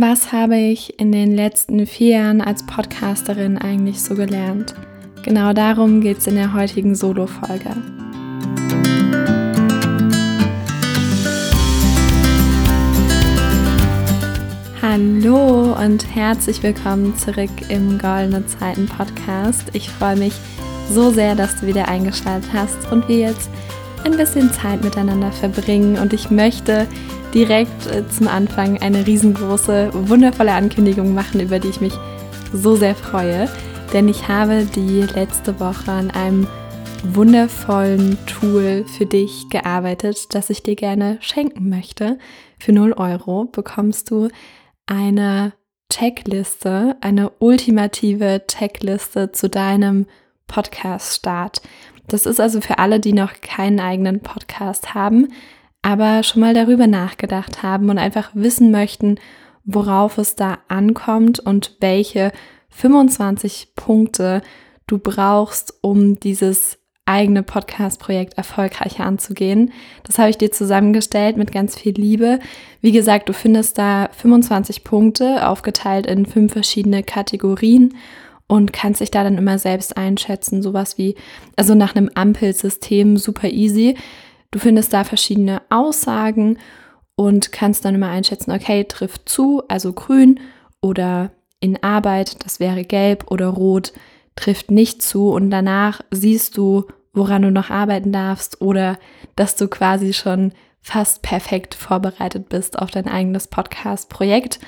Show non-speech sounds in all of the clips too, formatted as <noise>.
Was habe ich in den letzten vier Jahren als Podcasterin eigentlich so gelernt? Genau darum geht es in der heutigen Solo-Folge. Hallo und herzlich willkommen zurück im Goldene Zeiten Podcast. Ich freue mich so sehr, dass du wieder eingeschaltet hast und wir jetzt ein bisschen Zeit miteinander verbringen und ich möchte direkt äh, zum Anfang eine riesengroße, wundervolle Ankündigung machen, über die ich mich so sehr freue. Denn ich habe die letzte Woche an einem wundervollen Tool für dich gearbeitet, das ich dir gerne schenken möchte. Für 0 Euro bekommst du eine Checkliste, eine ultimative Checkliste zu deinem Podcast-Start. Das ist also für alle, die noch keinen eigenen Podcast haben, aber schon mal darüber nachgedacht haben und einfach wissen möchten, worauf es da ankommt und welche 25 Punkte du brauchst, um dieses eigene Podcast-Projekt erfolgreicher anzugehen. Das habe ich dir zusammengestellt mit ganz viel Liebe. Wie gesagt, du findest da 25 Punkte aufgeteilt in fünf verschiedene Kategorien und kannst dich da dann immer selbst einschätzen. Sowas wie, also nach einem Ampelsystem super easy. Du findest da verschiedene Aussagen und kannst dann immer einschätzen, okay, trifft zu, also grün oder in Arbeit, das wäre gelb oder rot, trifft nicht zu und danach siehst du, woran du noch arbeiten darfst oder dass du quasi schon fast perfekt vorbereitet bist auf dein eigenes Podcast-Projekt.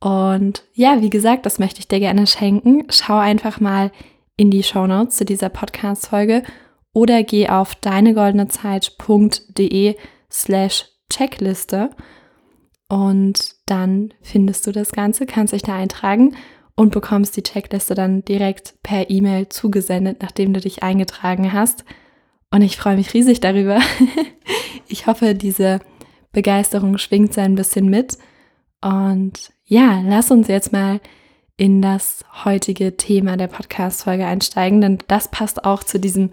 Und ja, wie gesagt, das möchte ich dir gerne schenken. Schau einfach mal in die Show Notes zu dieser Podcast-Folge oder geh auf deinegoldenezeit.de slash Checkliste und dann findest du das Ganze, kannst dich da eintragen und bekommst die Checkliste dann direkt per E-Mail zugesendet, nachdem du dich eingetragen hast. Und ich freue mich riesig darüber. <laughs> ich hoffe, diese Begeisterung schwingt so ein bisschen mit. Und ja, lass uns jetzt mal in das heutige Thema der Podcast-Folge einsteigen, denn das passt auch zu diesem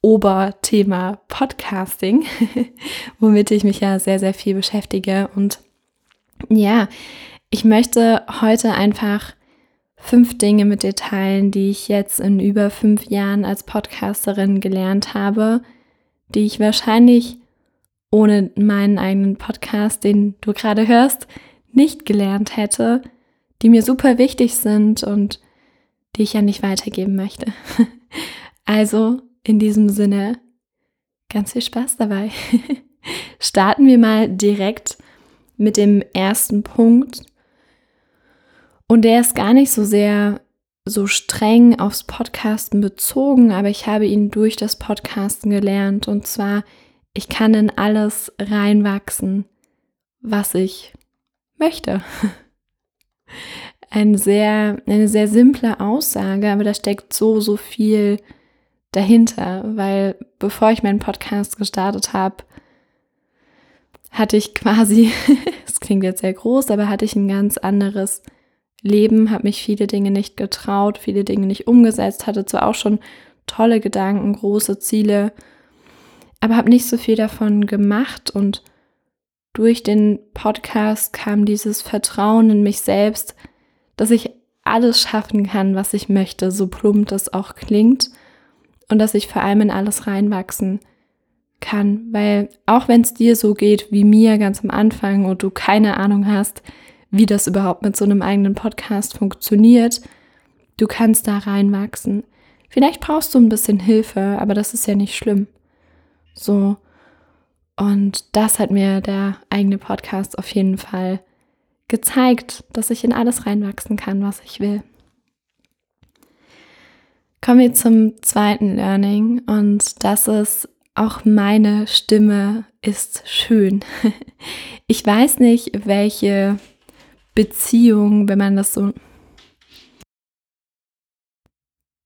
Oberthema Podcasting, <laughs> womit ich mich ja sehr, sehr viel beschäftige. Und ja, ich möchte heute einfach fünf Dinge mit dir teilen, die ich jetzt in über fünf Jahren als Podcasterin gelernt habe, die ich wahrscheinlich ohne meinen eigenen Podcast, den du gerade hörst, nicht gelernt hätte, die mir super wichtig sind und die ich ja nicht weitergeben möchte. <laughs> Also in diesem Sinne, ganz viel Spaß dabei. <laughs> Starten wir mal direkt mit dem ersten Punkt. Und der ist gar nicht so sehr so streng aufs Podcasten bezogen, aber ich habe ihn durch das Podcasten gelernt. Und zwar, ich kann in alles reinwachsen, was ich möchte. <laughs> Ein sehr, eine sehr simple Aussage, aber da steckt so, so viel dahinter, weil bevor ich meinen Podcast gestartet habe, hatte ich quasi, <laughs> es klingt jetzt sehr groß, aber hatte ich ein ganz anderes Leben, habe mich viele Dinge nicht getraut, viele Dinge nicht umgesetzt, hatte zwar auch schon tolle Gedanken, große Ziele, aber habe nicht so viel davon gemacht und durch den Podcast kam dieses Vertrauen in mich selbst, dass ich alles schaffen kann, was ich möchte, so plump das auch klingt und dass ich vor allem in alles reinwachsen kann, weil auch wenn es dir so geht wie mir ganz am Anfang und du keine Ahnung hast, wie das überhaupt mit so einem eigenen Podcast funktioniert, du kannst da reinwachsen. Vielleicht brauchst du ein bisschen Hilfe, aber das ist ja nicht schlimm. So. Und das hat mir der eigene Podcast auf jeden Fall gezeigt, dass ich in alles reinwachsen kann, was ich will. Kommen wir zum zweiten Learning und das ist, auch meine Stimme ist schön. <laughs> Ich weiß nicht, welche Beziehung, wenn man das so...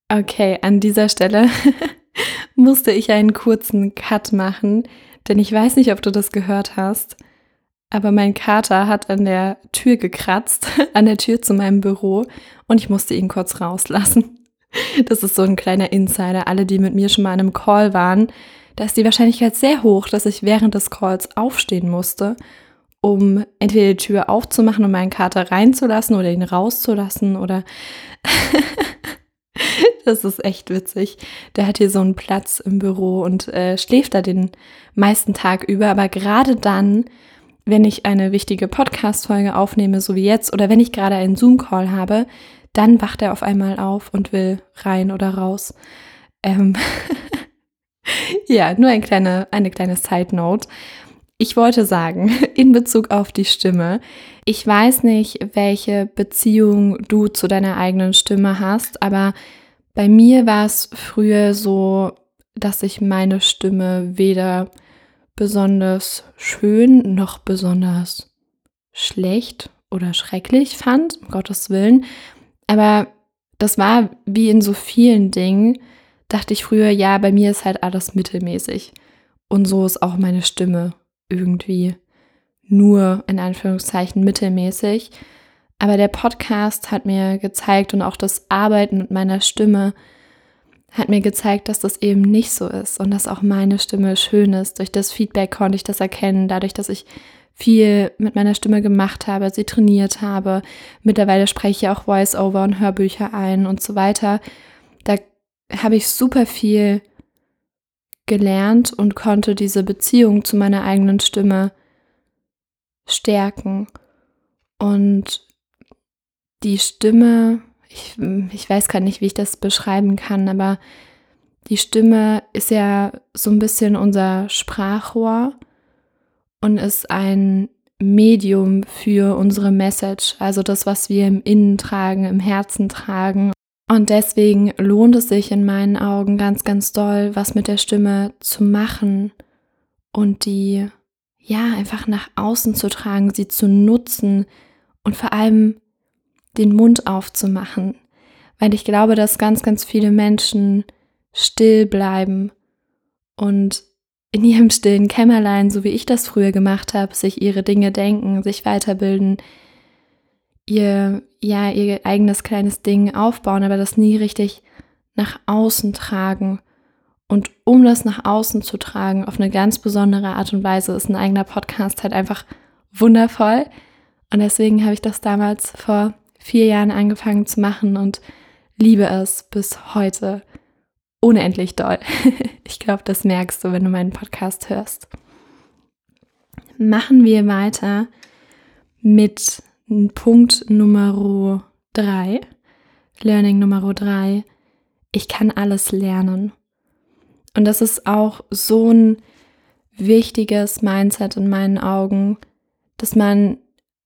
Okay, an dieser Stelle <laughs> musste ich einen kurzen Cut machen, denn ich weiß nicht, ob du das gehört hast, aber mein Kater hat an der Tür gekratzt, <laughs> an der Tür zu meinem Büro und ich musste ihn kurz rauslassen. <laughs> Das ist so ein kleiner Insider. Alle, die mit mir schon mal in einem Call waren, da ist die Wahrscheinlichkeit sehr hoch, dass ich während des Calls aufstehen musste um entweder die Tür aufzumachen, um meinen Kater reinzulassen oder ihn rauszulassen oder <laughs> das ist echt witzig. Der hat hier so einen Platz im Büro und äh, schläft da den meisten Tag über, aber gerade dann, wenn ich eine wichtige Podcast-Folge aufnehme, so wie jetzt, oder wenn ich gerade einen Zoom-Call habe, dann wacht er auf einmal auf und will rein oder raus. Ähm <laughs> ja, nur ein kleine, eine kleine Side-Note. Ich wollte sagen, <laughs> in Bezug auf die Stimme, ich weiß nicht, welche Beziehung du zu deiner eigenen Stimme hast, aber bei mir war es früher so, dass ich meine Stimme weder besonders schön noch besonders schlecht oder schrecklich fand, um Gottes Willen. Aber das war wie in so vielen Dingen, dachte ich früher, ja, bei mir ist halt alles mittelmäßig. Und so ist auch meine Stimme irgendwie nur in Anführungszeichen mittelmäßig. Aber der Podcast hat mir gezeigt und auch das Arbeiten mit meiner Stimme hat mir gezeigt, dass das eben nicht so ist und dass auch meine Stimme schön ist. Durch das Feedback konnte ich das erkennen, dadurch, dass ich viel mit meiner Stimme gemacht habe, sie trainiert habe. Mittlerweile spreche ich auch Voice-Over und Hörbücher ein und so weiter. Da habe ich super viel gelernt und konnte diese Beziehung zu meiner eigenen Stimme stärken. Und die Stimme, ich, ich weiß gar nicht, wie ich das beschreiben kann, aber die Stimme ist ja so ein bisschen unser Sprachrohr und ist ein Medium für unsere Message, also das, was wir im Innen tragen, im Herzen tragen. Und deswegen lohnt es sich in meinen Augen ganz, ganz doll, was mit der Stimme zu machen und die ja einfach nach außen zu tragen, sie zu nutzen und vor allem den Mund aufzumachen, weil ich glaube, dass ganz, ganz viele Menschen still bleiben und in ihrem stillen Kämmerlein, so wie ich das früher gemacht habe, sich ihre Dinge denken, sich weiterbilden, ihr, ja, ihr eigenes kleines Ding aufbauen, aber das nie richtig nach außen tragen. Und um das nach außen zu tragen, auf eine ganz besondere Art und Weise, ist ein eigener Podcast halt einfach wundervoll. Und deswegen habe ich das damals vor vier Jahren angefangen zu machen und liebe es bis heute unendlich doll. <laughs> ich glaube, das merkst du, wenn du meinen Podcast hörst. Machen wir weiter mit Punkt Nummer drei, Learning Nummer drei. Ich kann alles lernen. Und das ist auch so ein wichtiges Mindset in meinen Augen, dass man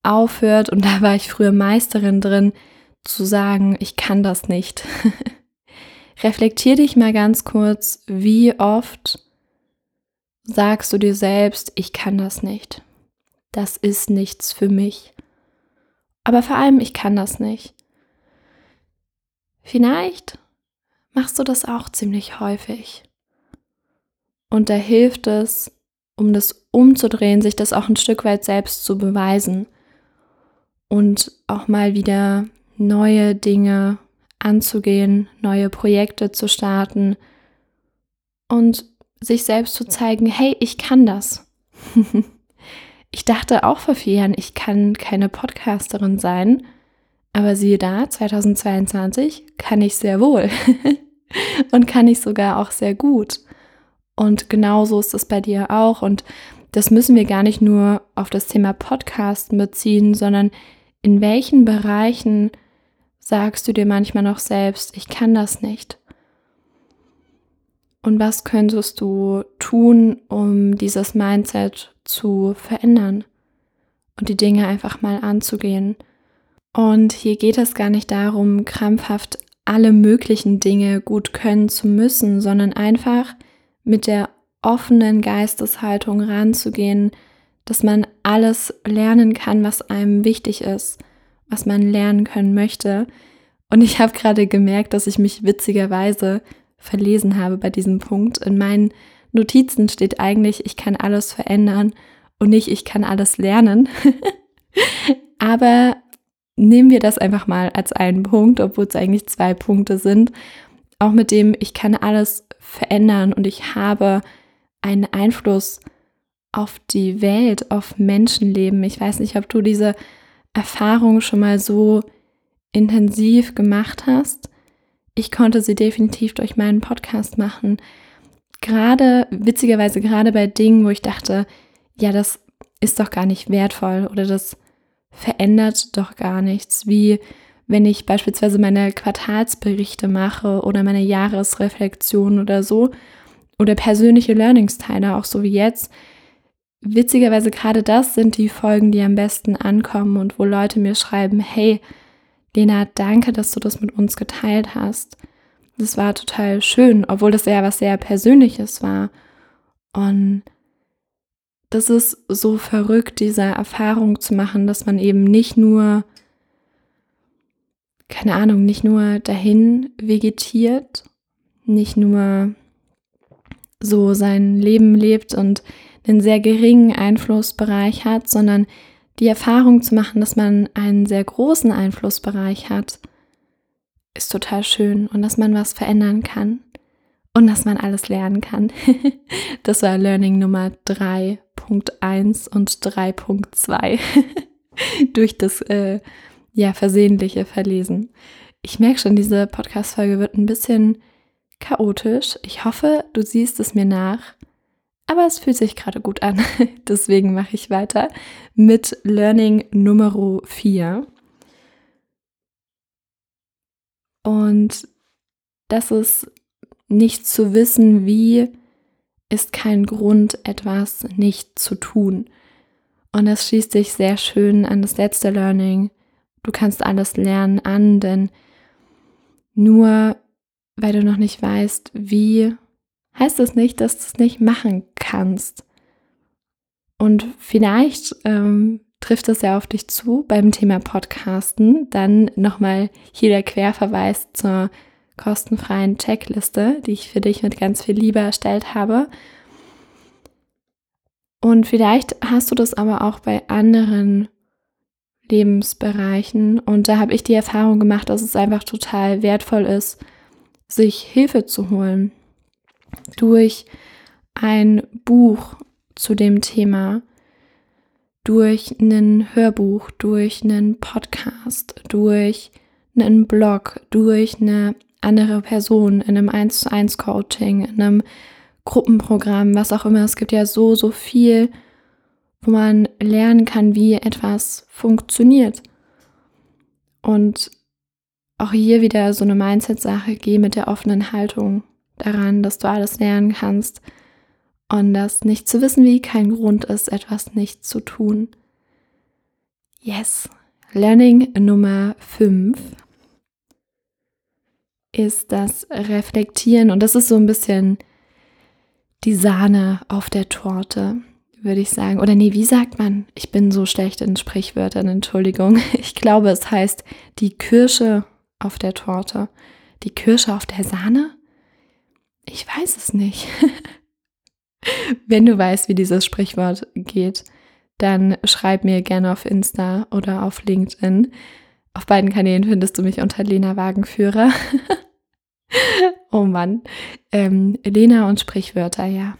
aufhört, und <laughs> da war ich früher Meisterin drin, zu sagen, ich kann das nicht. <laughs> Reflektier dich mal ganz kurz, wie oft sagst du dir selbst, ich kann das nicht. Das ist nichts für mich. Aber vor allem, ich kann das nicht. Vielleicht machst du das auch ziemlich häufig. Und da hilft es, um das umzudrehen, sich das auch ein Stück weit selbst zu beweisen und auch mal wieder neue Dinge anzugehen, neue Projekte zu starten und sich selbst zu zeigen, hey, ich kann das. <laughs> ich dachte auch vor vier Jahren, ich kann keine Podcasterin sein, aber siehe da, 2022 kann ich sehr wohl <laughs> und kann ich sogar auch sehr gut. Und genauso ist es bei dir auch. Und das müssen wir gar nicht nur auf das Thema Podcast beziehen, sondern in welchen Bereichen sagst du dir manchmal noch selbst, ich kann das nicht? Und was könntest du tun, um dieses Mindset zu verändern und die Dinge einfach mal anzugehen? Und hier geht es gar nicht darum, krampfhaft alle möglichen Dinge gut können zu müssen, sondern einfach mit der offenen Geisteshaltung ranzugehen, dass man alles lernen kann, was einem wichtig ist, was man lernen können möchte. Und ich habe gerade gemerkt, dass ich mich witzigerweise verlesen habe bei diesem Punkt. In meinen Notizen steht eigentlich, ich kann alles verändern und nicht, ich kann alles lernen. <laughs> Aber nehmen wir das einfach mal als einen Punkt, obwohl es eigentlich zwei Punkte sind. Auch mit dem, ich kann alles verändern und ich habe einen Einfluss auf die Welt, auf Menschenleben. Ich weiß nicht, ob du diese Erfahrung schon mal so intensiv gemacht hast. Ich konnte sie definitiv durch meinen Podcast machen. Gerade, witzigerweise gerade bei Dingen, wo ich dachte, ja, das ist doch gar nicht wertvoll oder das verändert doch gar nichts, wie wenn ich beispielsweise meine Quartalsberichte mache oder meine Jahresreflexion oder so oder persönliche Learnings teile, auch so wie jetzt. Witzigerweise gerade das sind die Folgen, die am besten ankommen und wo Leute mir schreiben, hey, Lena, danke, dass du das mit uns geteilt hast. Das war total schön, obwohl das ja was sehr Persönliches war. Und das ist so verrückt, diese Erfahrung zu machen, dass man eben nicht nur, keine Ahnung, nicht nur dahin vegetiert, nicht nur so sein Leben lebt und einen sehr geringen Einflussbereich hat, sondern die Erfahrung zu machen, dass man einen sehr großen Einflussbereich hat, ist total schön und dass man was verändern kann und dass man alles lernen kann. <laughs> das war Learning Nummer 3.1 und 3.2 <laughs> durch das äh, ja versehentliche Verlesen. Ich merke schon, diese Podcast-Folge wird ein bisschen chaotisch. Ich hoffe, du siehst es mir nach. Aber es fühlt sich gerade gut an. <laughs> Deswegen mache ich weiter mit Learning Nummer 4. Und das ist nicht zu wissen, wie, ist kein Grund, etwas nicht zu tun. Und das schließt sich sehr schön an das letzte Learning. Du kannst alles lernen an, denn nur weil du noch nicht weißt, wie, heißt das nicht, dass du es nicht machen kannst. Und vielleicht ähm, trifft es ja auf dich zu beim Thema Podcasten. Dann nochmal hier der Querverweis zur kostenfreien Checkliste, die ich für dich mit ganz viel Liebe erstellt habe. Und vielleicht hast du das aber auch bei anderen Lebensbereichen. Und da habe ich die Erfahrung gemacht, dass es einfach total wertvoll ist, sich Hilfe zu holen durch ein Buch zu dem Thema, durch ein Hörbuch, durch einen Podcast, durch einen Blog, durch eine andere Person, in einem 1 zu 1 Coaching, in einem Gruppenprogramm, was auch immer. Es gibt ja so, so viel, wo man lernen kann, wie etwas funktioniert. Und auch hier wieder so eine Mindset-Sache, geh mit der offenen Haltung daran, dass du alles lernen kannst und dass nicht zu wissen, wie kein Grund ist, etwas nicht zu tun. Yes. Learning Nummer 5 ist das Reflektieren und das ist so ein bisschen die Sahne auf der Torte, würde ich sagen. Oder nee, wie sagt man? Ich bin so schlecht in Sprichwörtern, Entschuldigung. <laughs> Ich glaube, es heißt die Kirsche auf der Torte. Die Kirsche auf der Sahne? Ich weiß es nicht. <laughs> Wenn du weißt, wie dieses Sprichwort geht, dann schreib mir gerne auf Insta oder auf LinkedIn. Auf beiden Kanälen findest du mich unter Lena Wagenführer. <laughs> oh Mann. Ähm, Lena und Sprichwörter, ja.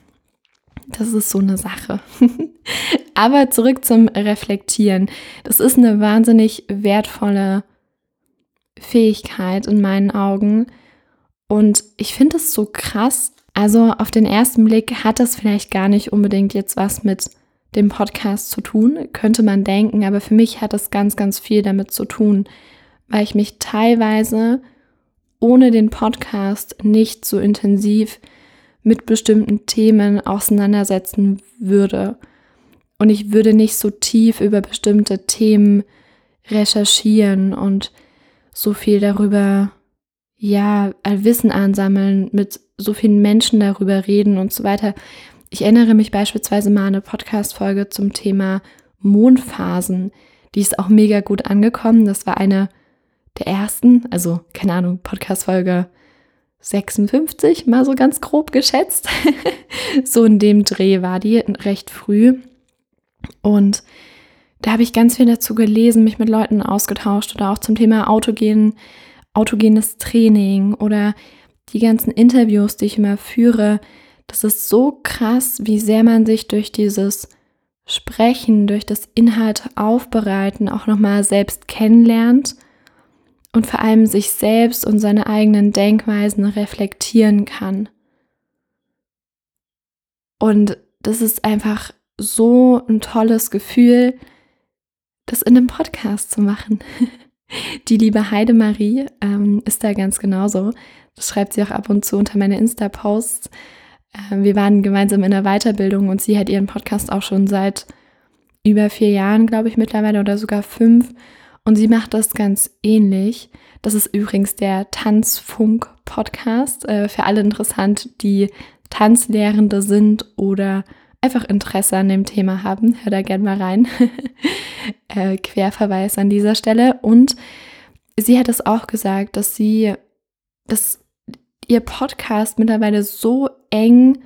Das ist so eine Sache. <laughs> Aber zurück zum Reflektieren. Das ist eine wahnsinnig wertvolle Fähigkeit in meinen Augen. Und ich finde es so krass. Also auf den ersten Blick hat das vielleicht gar nicht unbedingt jetzt was mit dem Podcast zu tun, könnte man denken, aber für mich hat das ganz, ganz viel damit zu tun, weil ich mich teilweise ohne den Podcast nicht so intensiv mit bestimmten Themen auseinandersetzen würde. Und ich würde nicht so tief über bestimmte Themen recherchieren und so viel darüber, ja, Wissen ansammeln, mit so vielen Menschen darüber reden und so weiter. Ich erinnere mich beispielsweise mal an eine Podcast-Folge zum Thema Mondphasen. Die ist auch mega gut angekommen. Das war eine der ersten, also keine Ahnung, Podcast-Folge 56, mal so ganz grob geschätzt. <laughs> so in dem Dreh war die recht früh. Und da habe ich ganz viel dazu gelesen, mich mit Leuten ausgetauscht oder auch zum Thema autogen, autogenes Training oder die ganzen Interviews, die ich immer führe. das ist so krass, wie sehr man sich durch dieses Sprechen, durch das Inhalte aufbereiten auch nochmal selbst kennenlernt und vor allem sich selbst und seine eigenen Denkweisen reflektieren kann. Und das ist einfach so ein tolles Gefühl, das in einem Podcast zu machen. <laughs> Die liebe Heidemarie ähm, ist da ganz genauso. Das schreibt sie auch ab und zu unter meine Insta-Posts. Ähm, wir waren gemeinsam in der Weiterbildung und sie hat ihren Podcast auch schon seit über vier Jahren, glaube ich, mittlerweile oder sogar fünf. Und sie macht das ganz ähnlich. Das ist übrigens der Tanzfunk-Podcast. Äh, für alle interessant, die Tanzlehrende sind oder einfach Interesse an dem Thema haben. Hör da gerne mal rein. <laughs> äh, Querverweis an dieser Stelle. Und sie hat es auch gesagt, dass sie, dass ihr Podcast mittlerweile so eng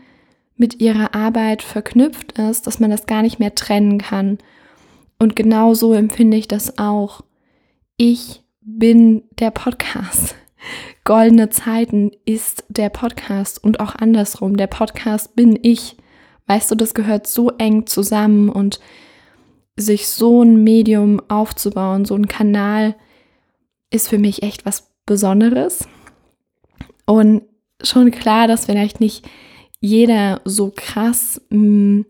mit ihrer Arbeit verknüpft ist, dass man das gar nicht mehr trennen kann. Und genau so empfinde ich das auch. Ich bin der Podcast. Goldene Zeiten ist der Podcast und auch andersrum. Der Podcast bin ich. Weißt du, das gehört so eng zusammen und sich so ein Medium aufzubauen, so ein Kanal, ist für mich echt was Besonderes. Und schon klar, dass vielleicht nicht jeder so krass mm,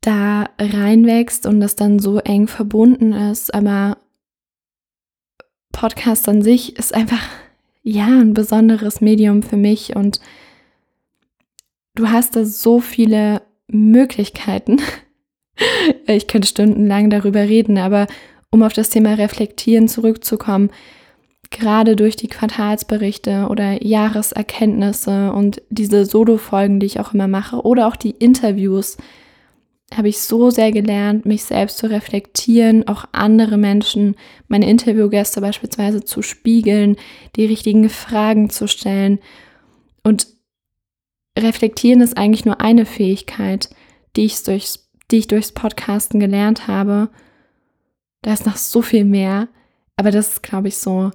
da reinwächst und das dann so eng verbunden ist, aber Podcast an sich ist einfach ja ein besonderes Medium für mich und du hast da so viele Möglichkeiten. <laughs> Ich könnte stundenlang darüber reden, aber um auf das Thema Reflektieren zurückzukommen, gerade durch die Quartalsberichte oder Jahreserkenntnisse und diese Solo-Folgen, die ich auch immer mache, oder auch die Interviews, habe ich so sehr gelernt, mich selbst zu reflektieren, auch andere Menschen, meine Interviewgäste beispielsweise zu spiegeln, die richtigen Fragen zu stellen. Und reflektieren ist eigentlich nur eine Fähigkeit, die ich durchs, die ich durchs Podcasten gelernt habe. Da ist noch so viel mehr, aber das ist, glaube ich, so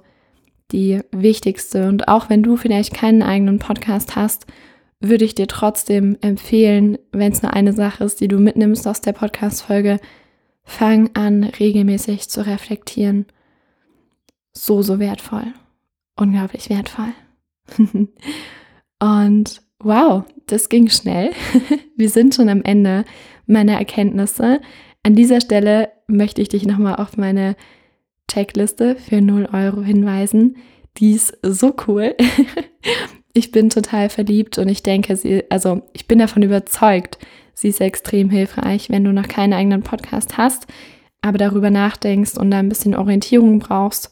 die wichtigste. Und auch wenn du vielleicht keinen eigenen Podcast hast, würde ich dir trotzdem empfehlen, wenn es nur eine Sache ist, die du mitnimmst aus der Podcast-Folge, fang an, regelmäßig zu reflektieren. So, so wertvoll. Unglaublich wertvoll. <laughs> Und wow, das ging schnell. <laughs> Wir sind schon am Ende meiner Erkenntnisse. An dieser Stelle möchte ich dich nochmal auf meine Checkliste für 0 Euro hinweisen. Die ist so cool. <laughs> ich bin total verliebt und ich denke, sie, also ich bin davon überzeugt, sie ist extrem hilfreich, wenn du noch keinen eigenen Podcast hast, aber darüber nachdenkst und da ein bisschen Orientierung brauchst.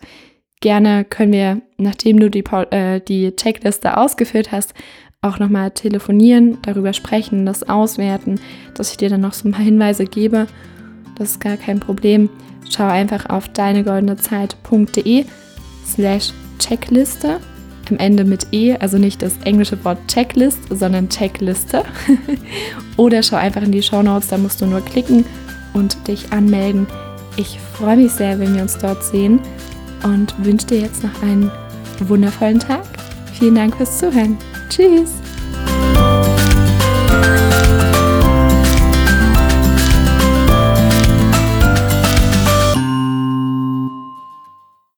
Gerne können wir, nachdem du die, äh, die Checkliste ausgeführt hast, auch nochmal telefonieren, darüber sprechen, das auswerten, dass ich dir dann noch so ein paar Hinweise gebe. Das ist gar kein Problem. Schau einfach auf deinegoldenezeit.de slash Checkliste am Ende mit E, also nicht das englische Wort Checklist, sondern Checkliste. <laughs> Oder schau einfach in die Show Notes, da musst du nur klicken und dich anmelden. Ich freue mich sehr, wenn wir uns dort sehen und wünsche dir jetzt noch einen wundervollen Tag. Vielen Dank fürs Zuhören. Tschüss.